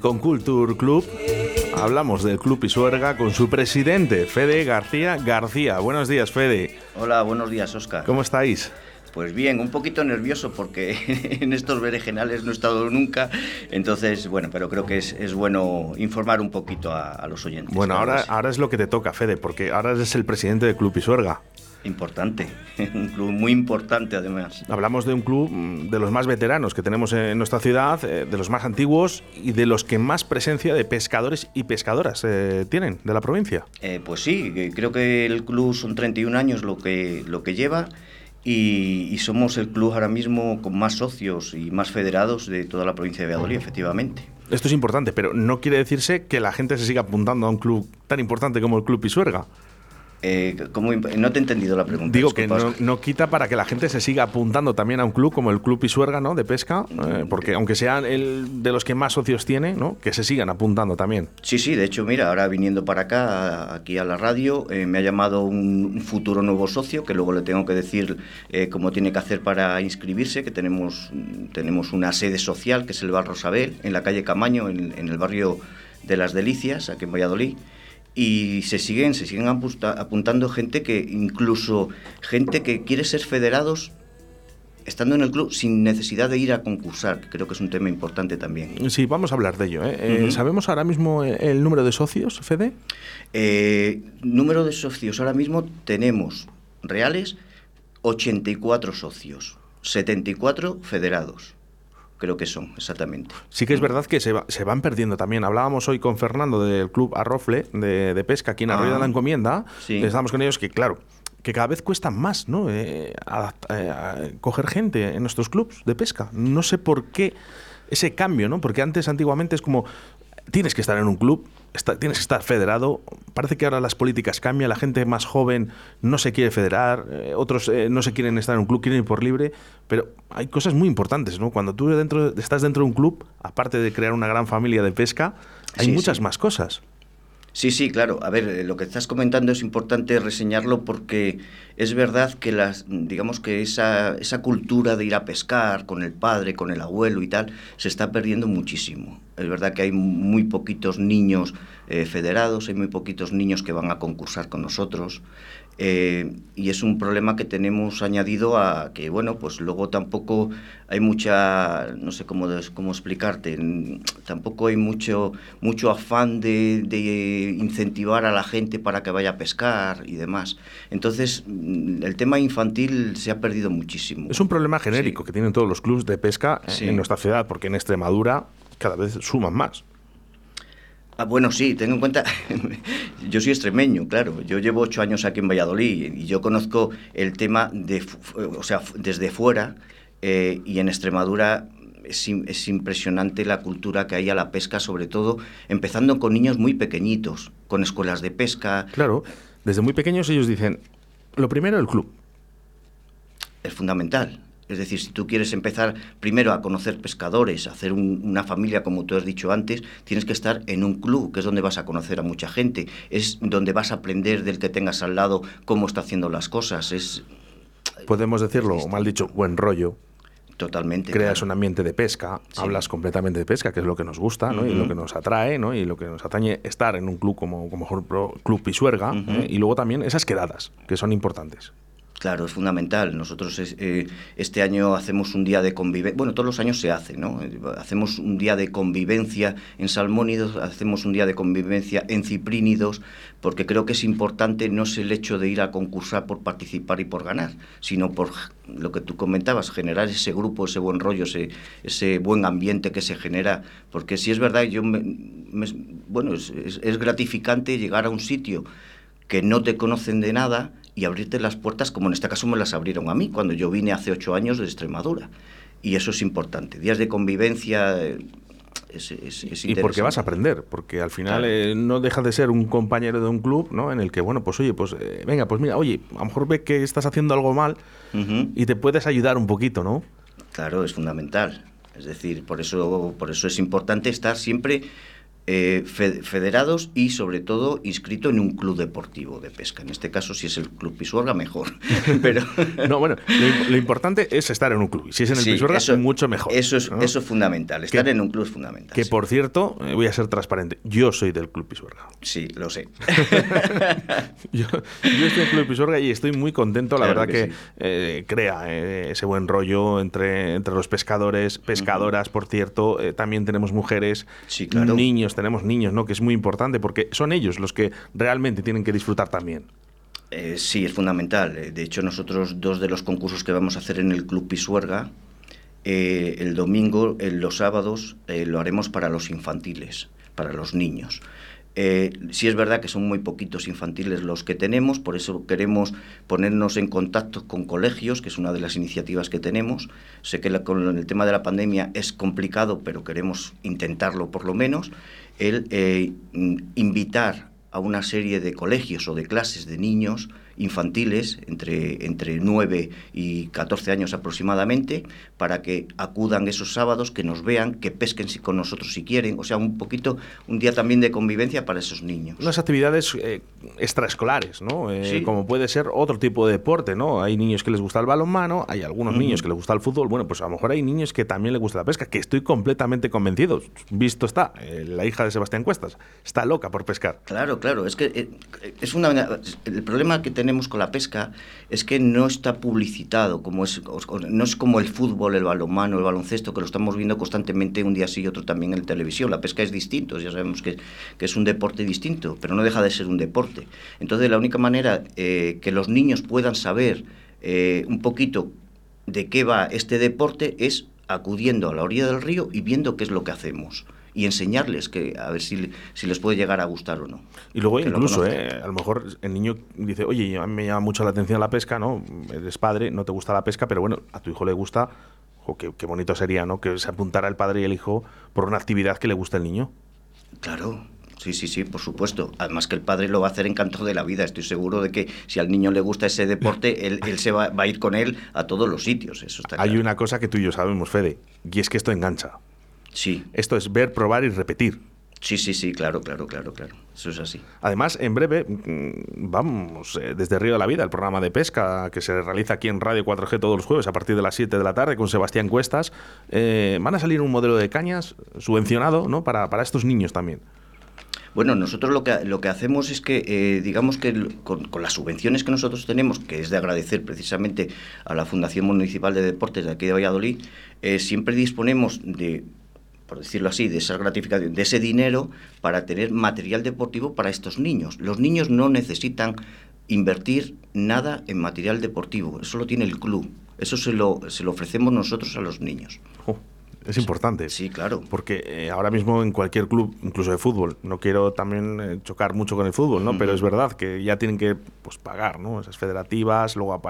del Conculture Club. Hablamos del Club Pisuerga con su presidente, Fede García García. Buenos días, Fede. Hola, buenos días, Oscar. ¿Cómo estáis? Pues bien, un poquito nervioso porque en estos berenjenales no he estado nunca, entonces, bueno, pero creo que es, bueno informar un poquito a, los oyentes. Bueno, ahora, ahora es lo que te toca, Fede, porque ahora eres el presidente del Club Pisuerga. Importante, un club muy importante además. Hablamos de un club mm, de los más veteranos que tenemos en nuestra ciudad, eh, de los más antiguos y de los que más presencia de pescadores y pescadoras eh, tienen de la provincia. Eh, pues sí, creo que el club son 31 años lo que, lo que lleva y, somos el club ahora mismo con más socios y más federados de toda la provincia de Valladolid, efectivamente. Esto es importante, pero no quiere decirse que la gente se siga apuntando a un club tan importante como el Club Pisuerga. Eh, no te he entendido la pregunta. Digo que no, quita para que la gente se siga apuntando también a un club como el Club Pisuerga ¿no? de pesca, eh, porque aunque sean el de los que más socios tiene, ¿no? que se sigan apuntando también. Sí, sí, de hecho, mira, ahora viniendo para acá, aquí a la radio, eh, me ha llamado un, futuro nuevo socio, que luego le tengo que decir cómo tiene que hacer para inscribirse, que tenemos, tenemos una sede social, que es el Bar Rosabel, en la calle Camaño, en, en el barrio de las Delicias, aquí en Valladolid y se siguen, se siguen apuntando gente que incluso gente que quiere ser federados estando en el club sin necesidad de ir a concursar, que creo que es un tema importante también. Sí, vamos a hablar de ello. ¿eh? Eh, ¿Sabemos ahora mismo el número de socios, Fede? Eh, número de socios, ahora mismo tenemos reales 84 socios, 74 federados creo que son, exactamente. Sí que es verdad que se, se van perdiendo también. Hablábamos hoy con Fernando del Club Arrofle de, Pesca aquí en Arroyo de la ah, Encomienda. Sí. Estábamos con ellos que, claro, que cada vez cuesta más ¿no? Eh, eh, coger gente en nuestros clubs de pesca. No sé por qué ese cambio, ¿no? Porque antes, antiguamente, es como tienes que estar en un club, tienes que estar federado. Parece que ahora las políticas cambian, la gente más joven no se quiere federar, eh, otros eh, no se quieren estar en un club, quieren ir por libre, pero hay cosas muy importantes, ¿no? Cuando tú dentro, estás dentro de un club, aparte de crear una gran familia de pesca, hay muchas más cosas. Sí, sí, claro. A ver, eh, lo que estás comentando es importante reseñarlo porque es verdad que las, digamos que esa, esa cultura de ir a pescar con el padre, con el abuelo y tal, se está perdiendo muchísimo. Es verdad que hay muy poquitos niños eh, federados, hay muy poquitos niños que van a concursar con nosotros. Eh, y es un problema que tenemos añadido a que, bueno, pues luego tampoco hay mucha, no sé cómo, cómo explicarte, tampoco hay mucho, mucho afán de, incentivar a la gente para que vaya a pescar y demás. Entonces, mm, el tema infantil se ha perdido muchísimo. Es un problema genérico que tienen todos los clubes de pesca en nuestra ciudad, porque en Extremadura cada vez suman más. Ah, bueno, sí, tengo en cuenta, yo soy extremeño, claro, yo llevo ocho años aquí en Valladolid y yo conozco el tema de, o sea, desde fuera eh, y en Extremadura es, es, impresionante la cultura que hay a la pesca, sobre todo empezando con niños muy pequeñitos, con escuelas de pesca. Claro, desde muy pequeños ellos dicen, lo primero el club. Es fundamental. Es decir, si tú quieres empezar primero a conocer pescadores, a hacer una familia, como tú has dicho antes, tienes que estar en un club, que es donde vas a conocer a mucha gente, es donde vas a aprender del que tengas al lado cómo está haciendo las cosas. Es, Podemos decirlo, mal dicho, buen rollo. Totalmente. Creas un ambiente de pesca, hablas completamente de pesca, que es lo que nos gusta ¿no? y lo que nos atrae ¿no? y lo que nos atañe estar en un club como, como Club Pisuerga ¿eh? y luego también esas quedadas, que son importantes. Claro, es fundamental. Nosotros eh, este año hacemos un día de convivencia, bueno, todos los años se hace, ¿no? Hacemos un día de convivencia en salmónidos, hacemos un día de convivencia en ciprínidos, porque creo que es importante no es el hecho de ir a concursar por participar y por ganar, sino por lo que tú comentabas, generar ese grupo, ese buen rollo, ese, buen ambiente que se genera, porque si es verdad, yo bueno, es gratificante llegar a un sitio que no te conocen de nada, y abrirte las puertas como en este caso me las abrieron a mí cuando yo vine hace ocho años de Extremadura. Y eso es importante. Días de convivencia eh, es, es, y porque vas a aprender, porque al final eh, no deja de ser un compañero de un club, ¿no? En el que, bueno, pues oye, pues eh, venga, pues mira, oye, a lo mejor ve que estás haciendo algo mal y te puedes ayudar un poquito, ¿no? Claro, es fundamental. Es decir, por eso, por eso es importante estar siempre eh, federados y sobre todo inscrito en un club deportivo de pesca. En este caso, si es el Club Pisuerga, mejor. Pero... no, bueno, lo, importante es estar en un club. Si es en el Pisuerga, eso, mucho mejor. Eso es, eso es fundamental. Estar en un club es fundamental. Que por cierto, eh, voy a ser transparente. Yo soy del Club Pisuerga. Sí, lo sé. yo, estoy en el Club Pisuerga y estoy muy contento. La verdad que, eh, crea ese buen rollo entre, entre los pescadores, pescadoras, por cierto. también tenemos mujeres, niños tenemos niños, ¿no? Que es muy importante porque son ellos los que realmente tienen que disfrutar también. Eh, sí, es fundamental. Eh, de hecho, nosotros dos de los concursos que vamos a hacer en el Club Pisuerga, eh, el domingo, en los sábados, lo haremos para los infantiles, para los niños. Eh, sí es verdad que son muy poquitos infantiles los que tenemos, por eso queremos ponernos en contacto con colegios, que es una de las iniciativas que tenemos. Sé que con el tema de la pandemia es complicado, pero queremos intentarlo por lo menos, el eh, invitar a una serie de colegios o de clases de niños infantiles, entre, entre 9 y 14 años aproximadamente, para que acudan esos sábados, que nos vean, que pesquen con nosotros si quieren, o sea, un poquito, un día también de convivencia para esos niños. Unas actividades eh, extraescolares, ¿no? Eh, como puede ser otro tipo de deporte, ¿no? Hay niños que les gusta el balonmano, hay algunos niños que les gusta el fútbol, bueno, pues a lo mejor hay niños que también les gusta la pesca, que estoy completamente convencido. Visto está, eh, la hija de Sebastián Cuestas, está loca por pescar. Claro, claro, es que es una... El problema que tenemos con la pesca es que no está publicitado, como es, no es como el fútbol, el balonmano, el baloncesto, que lo estamos viendo constantemente un día sí y otro también en televisión. La pesca es distinto, ya sabemos que, es un deporte distinto, pero no deja de ser un deporte. Entonces, la única manera eh, que los niños puedan saber eh, un poquito de qué va este deporte es acudiendo a la orilla del río y viendo qué es lo que hacemos y enseñarles que a ver si, si les puede llegar a gustar o no. Y luego incluso, eh, a lo mejor el niño dice, oye, a mí me llama mucho la atención la pesca, ¿no? Eres padre, no te gusta la pesca, pero bueno, a tu hijo le gusta, o qué, qué bonito sería, ¿no? Que se apuntara el padre y el hijo por una actividad que le gusta al niño. Claro, Sí, sí, sí, por supuesto. Además que el padre lo va a hacer encanto de la vida. Estoy seguro de que si al niño le gusta ese deporte, él, se va, va, a ir con él a todos los sitios. Eso está Hay una cosa que tú y yo sabemos, Fede, y es que esto engancha. Sí. Esto es ver, probar y repetir. Sí, sí, sí, claro, claro, claro, claro. Eso es así. Además, en breve, mm, vamos, eh, desde Río de la Vida, el programa de pesca que se realiza aquí en Radio 4G todos los jueves a partir de las 7 de la tarde con Sebastián Cuestas, eh, van a salir un modelo de cañas subvencionado ¿no? para, estos niños también. Bueno, nosotros lo que, lo que hacemos es que, eh, digamos que con, con, las subvenciones que nosotros tenemos, que es de agradecer precisamente a la Fundación Municipal de Deportes de aquí de Valladolid, siempre disponemos de por decirlo así, de esa gratificación, de ese dinero para tener material deportivo para estos niños. Los niños no necesitan invertir nada en material deportivo, eso lo tiene el club, eso se lo, se lo ofrecemos nosotros a los niños. Es importante. Sí, claro. Porque eh, ahora mismo en cualquier club, incluso de fútbol, no quiero también eh, chocar mucho con el fútbol, ¿no? Pero es verdad que ya tienen que pues, pagar, ¿no? Esas federativas, luego a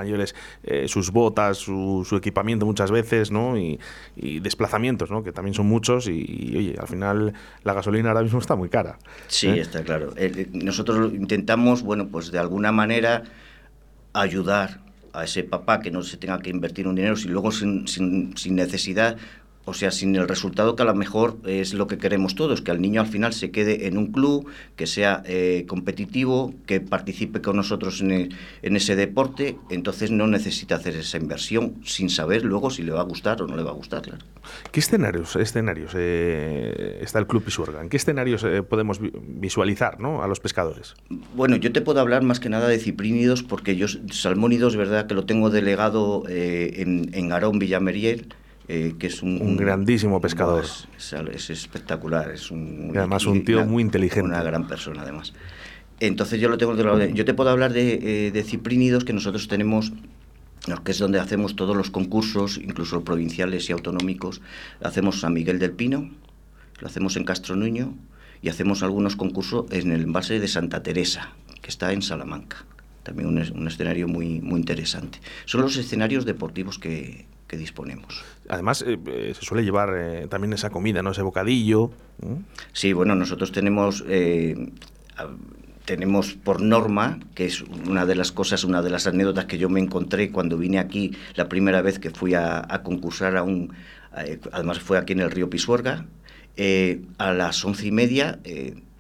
eh, sus botas, su, equipamiento muchas veces, ¿no? Y, desplazamientos, ¿no? Que también son muchos y, oye, al final la gasolina ahora mismo está muy cara. Sí, está claro. nosotros intentamos, bueno, pues de alguna manera ayudar a ese papá que no se tenga que invertir un dinero, si luego sin, sin, sin necesidad o sea, sin el resultado que a lo mejor es lo que queremos todos, que al niño al final se quede en un club, que sea eh, competitivo, que participe con nosotros en, ese deporte, entonces no necesita hacer esa inversión sin saber luego si le va a gustar o no le va a gustar. Claro. ¿Qué escenarios, escenarios eh, está el Club Pisuerga? ¿En qué escenarios eh, podemos visualizar ¿no? a los pescadores? Bueno, yo te puedo hablar más que nada de ciprínidos, porque yo salmónidos, verdad que lo tengo delegado en, en Arón Villameriel, eh, que es un, un grandísimo pescador. Es, espectacular, es un... Y además un tío muy inteligente. Una gran persona, además. Entonces yo lo tengo de Yo te puedo hablar de, eh, de ciprínidos que nosotros tenemos que es donde hacemos todos los concursos, incluso provinciales y autonómicos. Hacemos San Miguel del Pino, lo hacemos en Castro Nuño y hacemos algunos concursos en el envase de Santa Teresa, que está en Salamanca. También un, un escenario muy, muy interesante. Son los escenarios deportivos que, que disponemos. Además, eh, eh, se suele llevar eh, también esa comida, ¿no? Ese bocadillo. Sí, bueno, nosotros tenemos... tenemos por norma, que es una de las cosas, una de las anécdotas que yo me encontré cuando vine aquí la primera vez que fui a, concursar a un, además fue aquí en el río Pisuerga, a las once y media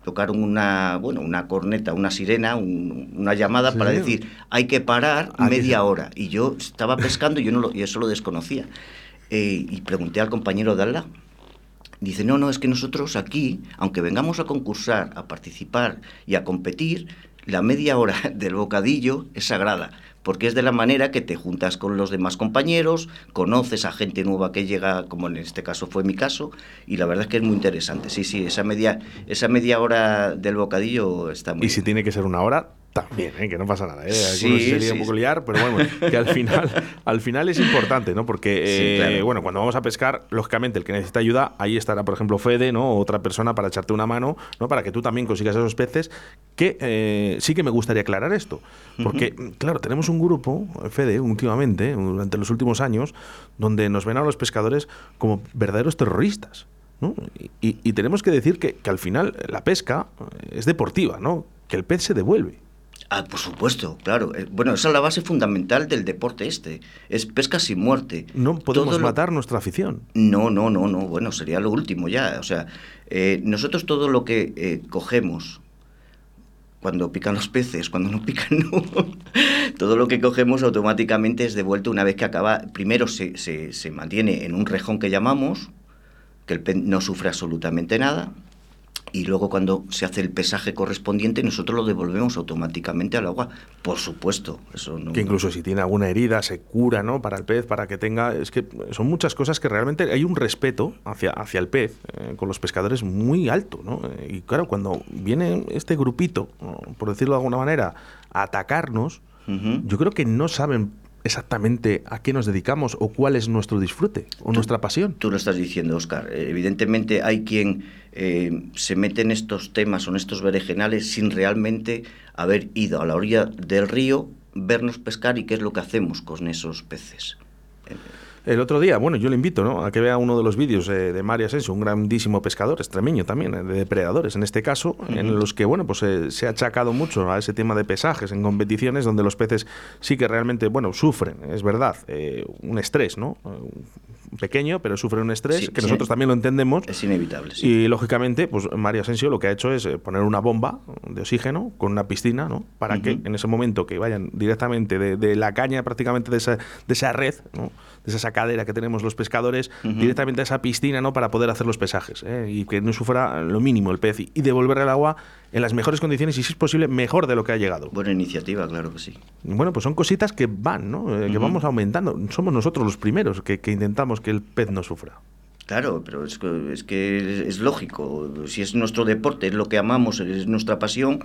tocaron una, bueno, una corneta, una sirena, una llamada para decir hay que parar media hora. Y yo estaba pescando y yo, no lo, eso lo desconocía. Eh, y pregunté al compañero de al Dice, no, no, es que nosotros aquí, aunque vengamos a concursar, a participar y a competir, la media hora del bocadillo es sagrada porque es de la manera que te juntas con los demás compañeros, conoces a gente nueva que llega, como en este caso fue mi caso, y la verdad es que es muy interesante. Sí, sí, esa media, esa media hora del bocadillo está muy Y si tiene que ser una hora, también, ¿eh? que no pasa nada. ¿eh? Sí, sería un poco liar, pero bueno, que al final, al final es importante, ¿no? Porque, eh, bueno, cuando vamos a pescar, lógicamente, el que necesita ayuda, ahí estará, por ejemplo, Fede, ¿no? Otra persona para echarte una mano, ¿no? Para que tú también consigas esos peces. Que eh, sí que me gustaría aclarar esto. Porque, claro, tenemos un grupo, Fede, últimamente, durante los últimos años, donde nos ven a los pescadores como verdaderos terroristas. ¿no? Y, y, tenemos que decir que, que al final la pesca es deportiva, ¿no? Que el pez se devuelve. Ah, por supuesto, claro. Eh, bueno, esa es la base fundamental del deporte este. Es pesca sin muerte. No podemos matar nuestra afición. No, no, no, no. Bueno, sería lo último ya. O sea, eh, nosotros todo lo que eh, cogemos, cuando pican los peces, cuando no pican, no. todo lo que cogemos automáticamente es devuelto una vez que acaba. Primero se, se, se mantiene en un rejón que llamamos, que el pez no sufre absolutamente nada y luego cuando se hace el pesaje correspondiente nosotros lo devolvemos automáticamente al agua, por supuesto. Eso no, que incluso si tiene alguna herida se cura, ¿no? Para el pez, para que tenga... Es que son muchas cosas que realmente hay un respeto hacia, hacia el pez eh, con los pescadores muy alto, ¿no? Y claro, cuando viene este grupito, por decirlo de alguna manera, a atacarnos, yo creo que no saben exactamente a qué nos dedicamos o cuál es nuestro disfrute o nuestra pasión. Tú lo estás diciendo, Oscar. Eh, evidentemente hay quien eh, se mete en estos temas o en estos berenjenales sin realmente haber ido a la orilla del río, vernos pescar y qué es lo que hacemos con esos peces. El otro día, bueno, yo le invito ¿no? a que vea uno de los vídeos eh, de Mario Asensio, un grandísimo pescador, extremeño también, de depredadores en este caso, en los que, bueno, pues se ha achacado mucho a ese tema de pesajes en competiciones donde los peces sí que realmente, bueno, sufren, es verdad, eh, un estrés, ¿no? Pequeño, pero sufre un estrés que nosotros también lo entendemos. Es inevitable. Y lógicamente, pues Mario Asensio lo que ha hecho es eh, poner una bomba de oxígeno con una piscina, ¿no? Para que en ese momento que vayan directamente de, la caña, prácticamente de esa, de esa red, ¿no? de esa sacadera que tenemos los pescadores, directamente a esa piscina, ¿no? Para poder hacer los pesajes ¿eh? y que no sufra lo mínimo el pez y, devolver el agua en las mejores condiciones y si es posible mejor de lo que ha llegado. Buena iniciativa, claro que sí. Bueno, pues son cositas que van, ¿no? Eh, que vamos aumentando. Somos nosotros los primeros que, que intentamos que el pez no sufra. Claro, pero es que, es que es lógico. Si es nuestro deporte, es lo que amamos, es nuestra pasión,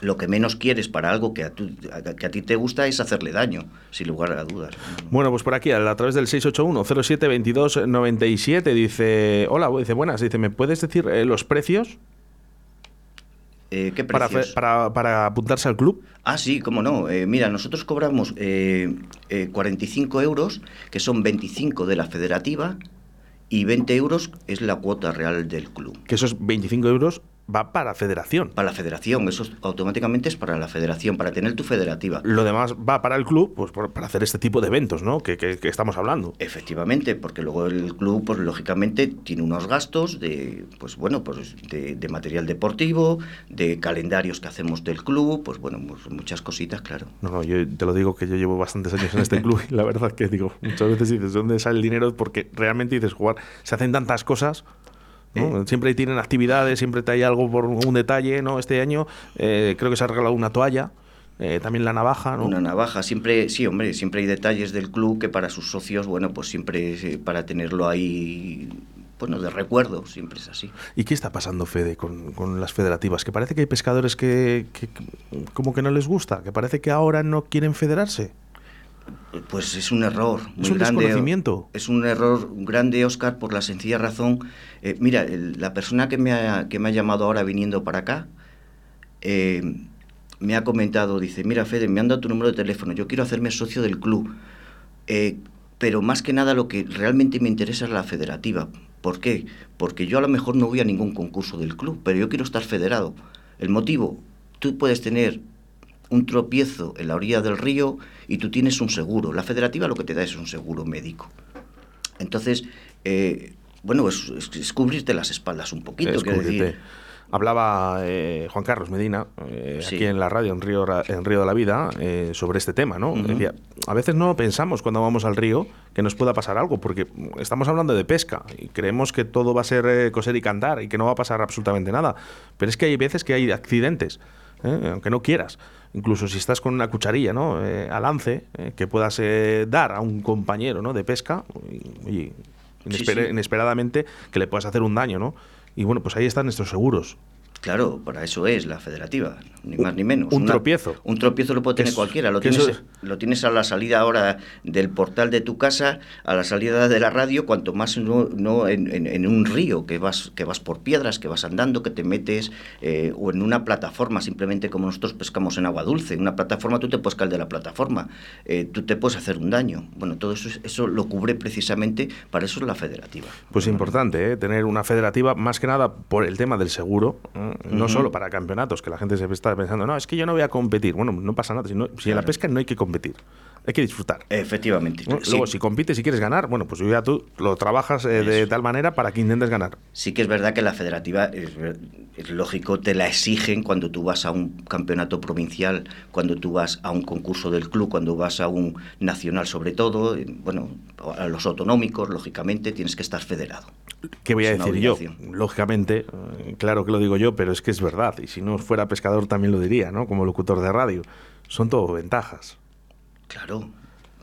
lo que menos quieres para algo que a, que a ti te gusta es hacerle daño, sin lugar a dudas. Bueno, pues por aquí, a través del 681-07-2297, dice, hola, dice, buenas, dice, ¿me puedes decir eh, los precios? Eh, ¿Qué precios? Para, para, apuntarse al club. Ah, sí, cómo no. Eh, mira, nosotros cobramos 45 euros, que son 25 de la federativa, y 20 euros es la cuota real del club. Que esos 25 euros va para federación. Para la federación, eso automáticamente es para la federación, para tener tu federativa. Lo demás va para el club, pues para hacer este tipo de eventos, ¿no? Que, que, estamos hablando. Efectivamente, porque luego el club, pues lógicamente, tiene unos gastos de, pues bueno, pues de, material deportivo, de calendarios que hacemos del club, pues bueno, pues muchas cositas, claro. No, no, yo te lo digo que yo llevo bastantes años en este club y la verdad que digo, muchas veces dices, ¿dónde sale el dinero? Porque realmente dices, jugar, se hacen tantas cosas eh, siempre tienen actividades, siempre hay algo por un detalle, ¿no? Este año eh, creo que se ha regalado una toalla. Eh, también la navaja, ¿no? Una navaja, siempre, sí, hombre, siempre hay detalles del club que para sus socios, bueno, pues siempre para tenerlo ahí, bueno, de recuerdo, siempre es así. ¿Y qué está pasando, Fede, con, con las federativas? Que parece que hay pescadores que, que, como que no les gusta, que parece que ahora no quieren federarse. Pues es un error muy es un grande. Es un error grande, Oscar, por la sencilla razón. Eh, mira, la persona que me, ha, que me ha llamado ahora viniendo para acá eh, me ha comentado, dice, mira, Fede, me han dado tu número de teléfono, yo quiero hacerme socio del club. Eh, pero más que nada lo que realmente me interesa es la federativa. ¿Por qué? Porque yo a lo mejor no voy a ningún concurso del club, pero yo quiero estar federado. El motivo, tú puedes tener un tropiezo en la orilla del río y tú tienes un seguro. La federativa lo que te da es un seguro médico. Entonces, eh, bueno, es, es, cubrirte las espaldas un poquito. Es decir, Hablaba eh, Juan Carlos Medina, eh, aquí en la radio, en Río, en Río de la Vida, sobre este tema. ¿no? Decía, a veces no pensamos cuando vamos al río que nos pueda pasar algo, porque estamos hablando de pesca y creemos que todo va a ser coser y cantar y que no va a pasar absolutamente nada. Pero es que hay veces que hay accidentes, aunque no quieras. Incluso si estás con una cucharilla ¿no? a lance que puedas dar a un compañero ¿no? de pesca, y, inesperadamente que le puedas hacer un daño. ¿no? Y bueno, pues ahí están estos seguros. Claro, para eso es la federativa, ni más ni menos. Un tropiezo. Un tropiezo lo puede tener cualquiera. Lo tienes, lo tienes a la salida ahora del portal de tu casa, a la salida de la radio, cuanto más no, no en, un río, que vas, que vas por piedras, que vas andando, que te metes, eh, o en una plataforma, simplemente como nosotros pescamos en agua dulce. En una plataforma tú te puedes caer de la plataforma, eh, tú te puedes hacer un daño. Bueno, todo eso, eso lo cubre precisamente, para eso es la federativa. Pues importante, ¿eh? tener una federativa, más que nada por el tema del seguro no solo para campeonatos, que la gente se está pensando, no, es que yo no voy a competir. Bueno, no pasa nada. Si, en la pesca no hay que competir, hay que disfrutar. Efectivamente. Luego, si compites y quieres ganar, bueno, pues ya tú lo trabajas eh, de tal manera para que intentes ganar. Sí que es verdad que la federativa, es, lógico, te la exigen cuando tú vas a un campeonato provincial, cuando tú vas a un concurso del club, cuando vas a un nacional sobre todo, bueno, a los autonómicos, lógicamente, tienes que estar federado. ¿Qué voy a decir yo? Lógicamente, eh, claro que lo digo yo, pero es que es verdad. Y si no fuera pescador también lo diría, ¿no? Como locutor de radio. Son todo ventajas. Claro.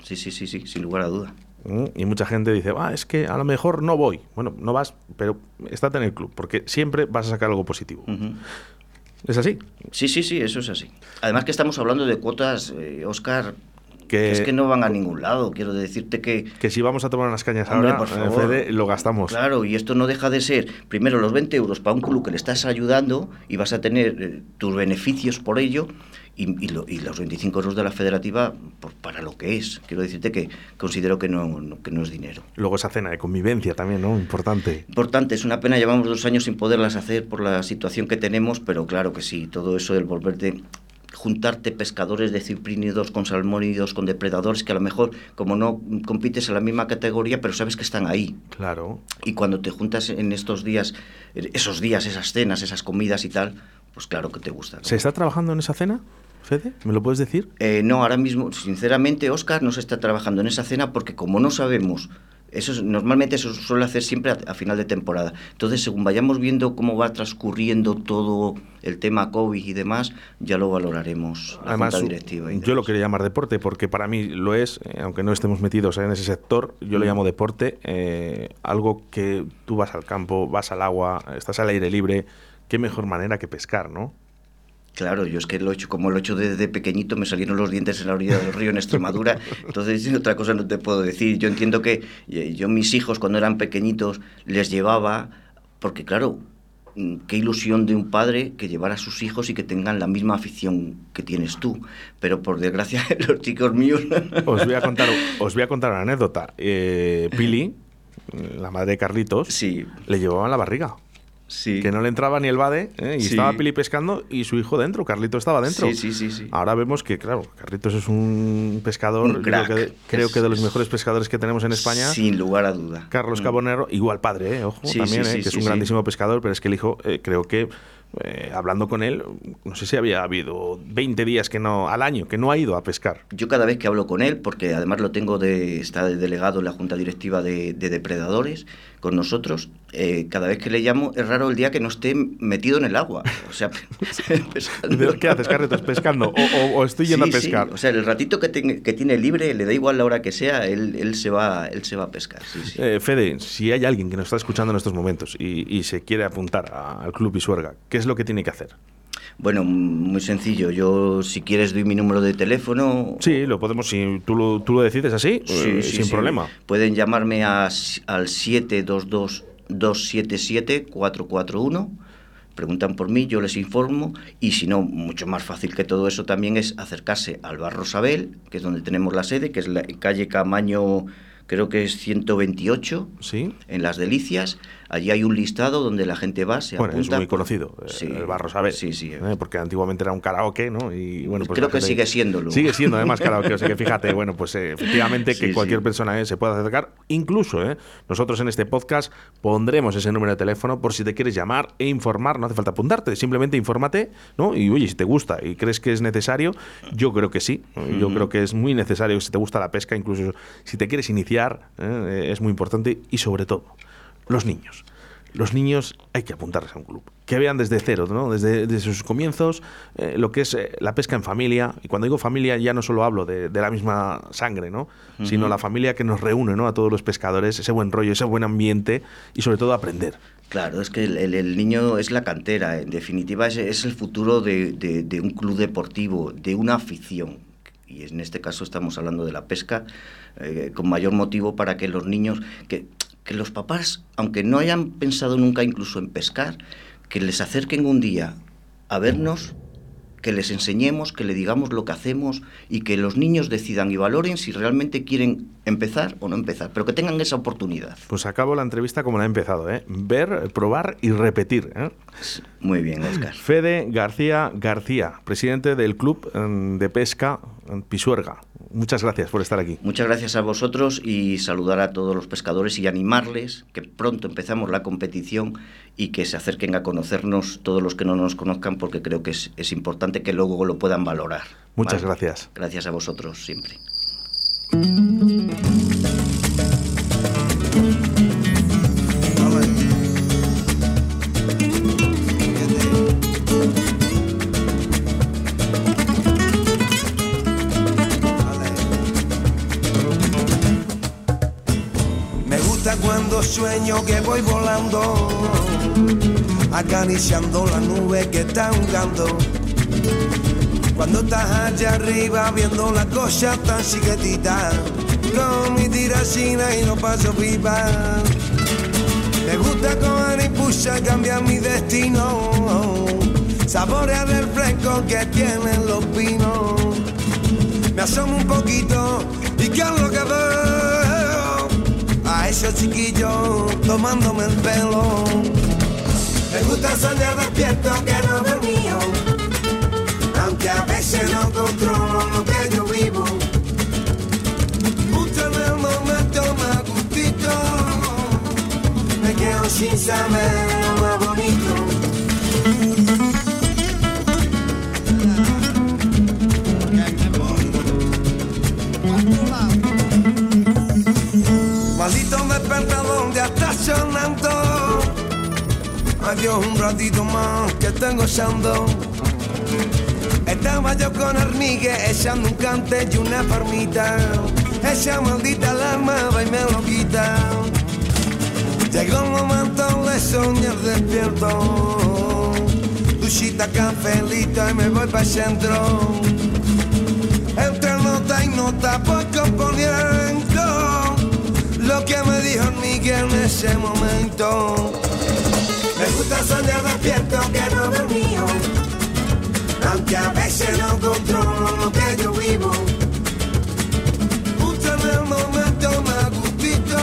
Sí, sí, sí, sí, sin lugar a duda. Mm, y mucha gente dice, ah, es que a lo mejor no voy. Bueno, no vas, pero estate en el club, porque siempre vas a sacar algo positivo. ¿Es así? Sí, sí, sí, eso es así. Además que estamos hablando de cuotas, Oscar, es que no van a ningún lado. Quiero decirte que. Que si vamos a tomar unas cañas ahora, por eh, Fede, lo gastamos. Claro, y esto no deja de ser, primero, los 20 euros para un club que le estás ayudando y vas a tener eh, tus beneficios por ello. Y, los 25 euros de la federativa para lo que es. Quiero decirte que considero que no, que no es dinero. Luego esa cena de convivencia también, ¿no? Importante. Importante, es una pena, llevamos dos años sin poderlas hacer por la situación que tenemos, pero claro que sí, todo eso del volverte juntarte pescadores de ciprínidos con salmónidos, con depredadores, que a lo mejor, como no compites en la misma categoría, pero sabes que están ahí. Claro. Y cuando te juntas en estos días, esos días, esas cenas, esas comidas y tal, pues claro que te gusta. ¿Se está trabajando en esa cena? Fede, ¿me lo puedes decir? Eh, no, ahora mismo, sinceramente, Oscar no se está trabajando en esa cena porque como no sabemos eso normalmente eso suele hacer siempre a, final de temporada. Entonces, según vayamos viendo cómo va transcurriendo todo el tema COVID y demás, ya lo valoraremos la Además, directiva. yo lo quería llamar deporte porque para mí lo es, eh, aunque no estemos metidos en ese sector, yo lo mm. llamo deporte, eh, algo que tú vas al campo, vas al agua, estás al aire libre, qué mejor manera que pescar, ¿no? Claro, yo es que lo he hecho, como lo he hecho desde pequeñito, me salieron los dientes en la orilla del río en Extremadura, entonces otra cosa no te puedo decir. Yo entiendo que eh, yo mis hijos cuando eran pequeñitos les llevaba, porque claro, mm, qué ilusión de un padre que llevara a sus hijos y que tengan la misma afición que tienes tú. Pero por desgracia, los chicos míos... Os voy a contar, os voy a contar una anécdota. Eh, Pili, la madre de Carlitos, sí. le llevaban la barriga. Que no le entraba ni el bade ¿eh? y estaba Pili pescando y su hijo dentro, Carlito estaba dentro. Sí, sí, sí, sí. Ahora vemos que, claro, Carlitos es un pescador, creo, que, de los mejores pescadores que tenemos en España. Sin lugar a duda. Carlos mm. Cabonero, igual padre, ¿eh? ojo, también, ¿eh? que es un grandísimo pescador, pero es que el hijo creo que eh, hablando con él, no sé si había habido 20 días que no, al año, que no ha ido a pescar. Yo cada vez que hablo con él, porque además lo tengo de, está de delegado en la Junta Directiva de, Depredadores con nosotros, eh, cada vez que le llamo es raro el día que no esté metido en el agua. O sea, ¿Qué haces, Carretos? ¿Pescando? ¿O, estoy yendo a pescar? O sea, el ratito que, que, tiene libre, le da igual la hora que sea, él, él, se, va, él se va a pescar. Eh, Fede, si hay alguien que nos está escuchando en estos momentos y, y se quiere apuntar al Club Isuerga, ¿qué es lo que tiene que hacer? Bueno, muy sencillo. Yo, si quieres, doy mi número de teléfono. Sí, lo podemos, si tú lo, tú lo decides así, eh, sin problema. Pueden llamarme al 722-277-441. Preguntan por mí, yo les informo. Y si no, mucho más fácil que todo eso también es acercarse al Bar Rosabel, que es donde tenemos la sede, que es la calle Camaño creo que es 128, ¿Sí? en Las Delicias. Allí hay un listado donde la gente va, se bueno, apunta. es muy conocido, eh, Sí. el Barro Saber. Sí, sí. ¿eh? Porque antiguamente era un karaoke, ¿no? Y bueno, pues Creo que sigue siéndolo. Sigue siendo además karaoke, o sea que fíjate, bueno, pues eh, efectivamente que Sí, cualquier sí. persona eh, se pueda acercar. Incluso, eh, nosotros en este podcast pondremos ese número de teléfono por si te quieres llamar e informar, no hace falta apuntarte, simplemente infórmate, ¿no? Y oye, si te gusta y crees que es necesario, yo creo que sí, ¿no? yo creo que es muy necesario si te gusta la pesca, incluso si te quieres iniciar, es muy importante y sobre todo, los niños. Los niños hay que apuntarles a un club. Que vean desde cero, ¿no? desde, desde sus comienzos, eh, lo que es eh, la pesca en familia. Y cuando digo familia ya no solo hablo de, de la misma sangre, ¿no? sino la familia que nos reúne ¿no? a todos los pescadores, ese buen rollo, ese buen ambiente y sobre todo aprender. Claro, es que el, el- el niño es la cantera, en definitiva es, es el futuro de, de- de un club deportivo, de una afición. Y en este caso estamos hablando de la pesca, eh, con mayor motivo para que los niños, que, que los papás, aunque no hayan pensado nunca incluso en pescar, que les acerquen un día a vernos, que les enseñemos, que le digamos lo que hacemos y que los niños decidan y valoren si realmente quieren empezar o no empezar, pero que tengan esa oportunidad. Pues acabo la entrevista como la he empezado, ¿eh? ver, probar y repetir. ¿eh? Muy bien, Oscar. Fede García García, presidente del Club mm, de Pesca Pisuerga. Muchas gracias por estar aquí. Muchas gracias a vosotros y saludar a todos los pescadores y animarles que pronto empezamos la competición y que se acerquen a conocernos todos los que no nos conozcan porque creo que es, es importante que luego lo puedan valorar. Muchas ¿vale? gracias. Gracias a vosotros siempre. Sueño que voy volando, acariciando la nube que está ahogando. Cuando estás allá arriba viendo la cosa tan chiquitita, con mi tiracina y no paso pipa. Me gusta coger y cambiar mi destino, saborear el fresco que tienen los pinos. Me asomo un poquito y ¿qué es lo que veo? A esos chiquillos tomándome el pelo. Me gusta soñar despierto que no dormido, aunque a veces no controlo lo que yo vivo. Justo en el momento más gustito, me quedo sin saber lo más bonito. Adiós un ratito más que estoy gozando. Estaba yo con Armigue echando un cante y una farmita. Esa maldita alarma va y me lo quita. Llegó el momento de soñar despierto. Duchita, cafelito y me voy para el centro. Entre nota y nota voy componiendo lo que me dijo Miguel en ese momento. Gusta soñar despierto que no dormido, aunque a veces no controlo lo que yo vivo. Justo en el momento más gustito,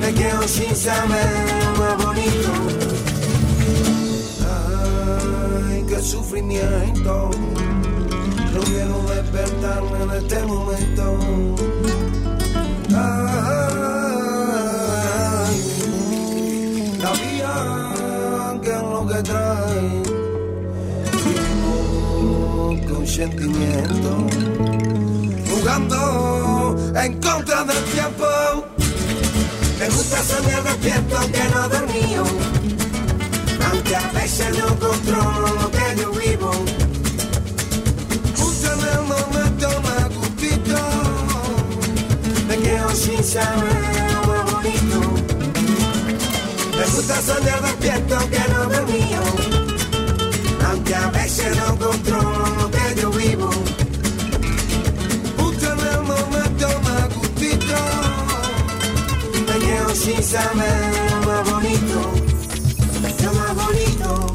me quedo sin saber lo más bonito. Ay, qué sufrimiento. No quiero despertarme en este momento. Sentimiento. Jugando en contra del tiempo. Me gusta soñar despierto que no dormido. Aunque a veces no controlo lo que yo vivo. Justo en el momento más gustito Me quedo sin saber lo bonito Me gusta soñar despierto que no dormido Aunque a veces no controlo saber lo más bonito Lo más bonito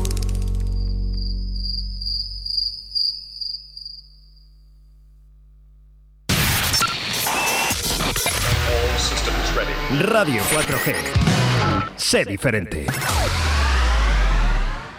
Radio 4G. Sé diferente.